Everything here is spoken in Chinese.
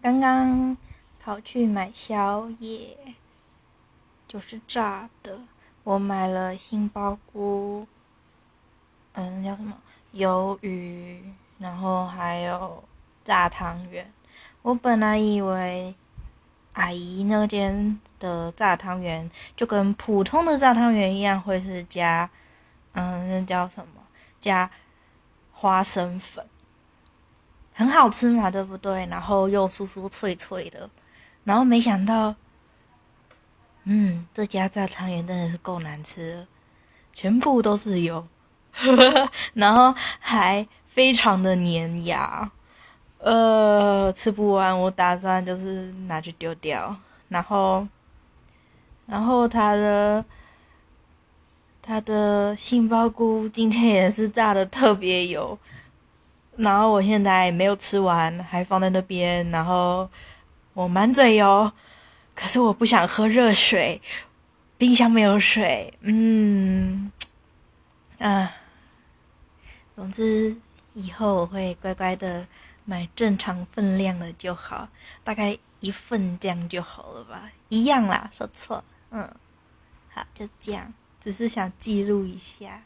刚刚跑去买宵夜，就是炸的。我买了杏鲍菇，嗯，叫什么鱿鱼，然后还有炸汤圆。我本来以为阿姨那间的炸汤圆就跟普通的炸汤圆一样，会是加，嗯，那叫什么？加花生粉。好吃嘛，对不对？然后又酥酥脆脆的，然后没想到，嗯，这家炸汤圆真的是够难吃，全部都是油，然后还非常的粘牙，呃，吃不完，我打算就是拿去丢掉。然后，然后它的它的杏鲍菇今天也是炸的特别油。然后我现在没有吃完，还放在那边。然后我满嘴油，可是我不想喝热水，冰箱没有水。嗯，啊，总之以后我会乖乖的买正常分量的就好，大概一份这样就好了吧？一样啦，说错。嗯，好，就这样，只是想记录一下。